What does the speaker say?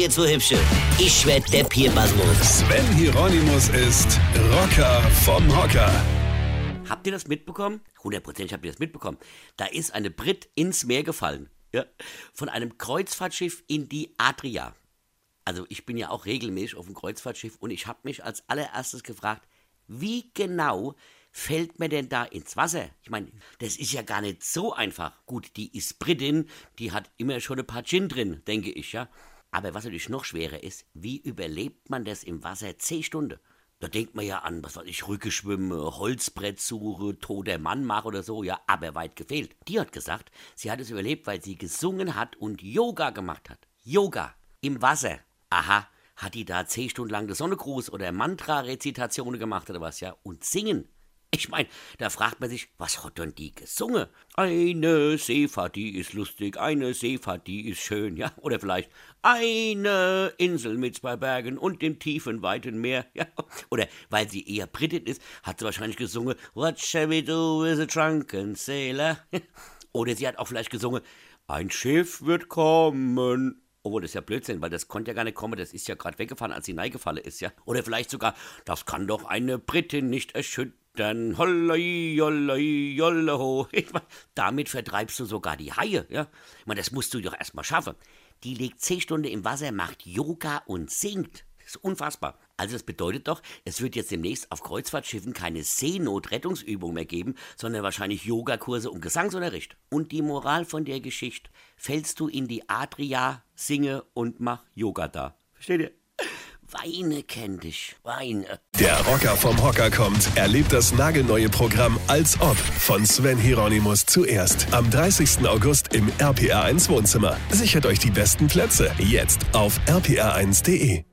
jetzt so hübsche. Ich werd der Pierpasmus. Sven Hieronymus ist Rocker vom Hocker. Habt ihr das mitbekommen? Hundertprozentig habt ihr das mitbekommen. Da ist eine Brit ins Meer gefallen. Ja? Von einem Kreuzfahrtschiff in die Adria. Also ich bin ja auch regelmäßig auf dem Kreuzfahrtschiff und ich habe mich als allererstes gefragt, wie genau fällt mir denn da ins Wasser? Ich meine, das ist ja gar nicht so einfach. Gut, die ist Britin, die hat immer schon ein paar Gin drin, denke ich, ja. Aber was natürlich noch schwerer ist, wie überlebt man das im Wasser zehn Stunden? Da denkt man ja an, was weiß ich, Rücke schwimmen, Holzbrett suche, toter Mann mache oder so, ja, aber weit gefehlt. Die hat gesagt, sie hat es überlebt, weil sie gesungen hat und Yoga gemacht hat. Yoga im Wasser. Aha, hat die da zehn Stunden lang das Sonnegruß oder Mantra-Rezitationen gemacht oder was, ja? Und singen. Ich meine, da fragt man sich, was hat denn die gesungen? Eine Seefahrt, die ist lustig, eine Seefahrt, die ist schön, ja? Oder vielleicht eine Insel mit zwei Bergen und dem tiefen, weiten Meer, ja? Oder weil sie eher Britin ist, hat sie wahrscheinlich gesungen, What shall we do with a drunken sailor? Oder sie hat auch vielleicht gesungen, ein Schiff wird kommen. Obwohl, das ist ja Blödsinn, weil das konnte ja gar nicht kommen, das ist ja gerade weggefahren, als sie neigefallen ist, ja. Oder vielleicht sogar, das kann doch eine Britin nicht erschüttern. Hollei, holleho. Ich mein, damit vertreibst du sogar die Haie, ja. Ich meine, das musst du doch erstmal schaffen. Die liegt zehn Stunden im Wasser, macht Yoga und singt. Das ist unfassbar. Also das bedeutet doch, es wird jetzt demnächst auf Kreuzfahrtschiffen keine Seenotrettungsübung mehr geben, sondern wahrscheinlich Yogakurse und Gesangsunterricht. Und die Moral von der Geschichte, fällst du in die Adria, singe und mach Yoga da. Versteht ihr? Weine kenn dich, weine. Der Rocker vom Hocker kommt. Erlebt das nagelneue Programm Als Ob von Sven Hieronymus zuerst am 30. August im RPR1 Wohnzimmer. Sichert euch die besten Plätze jetzt auf rpr1.de.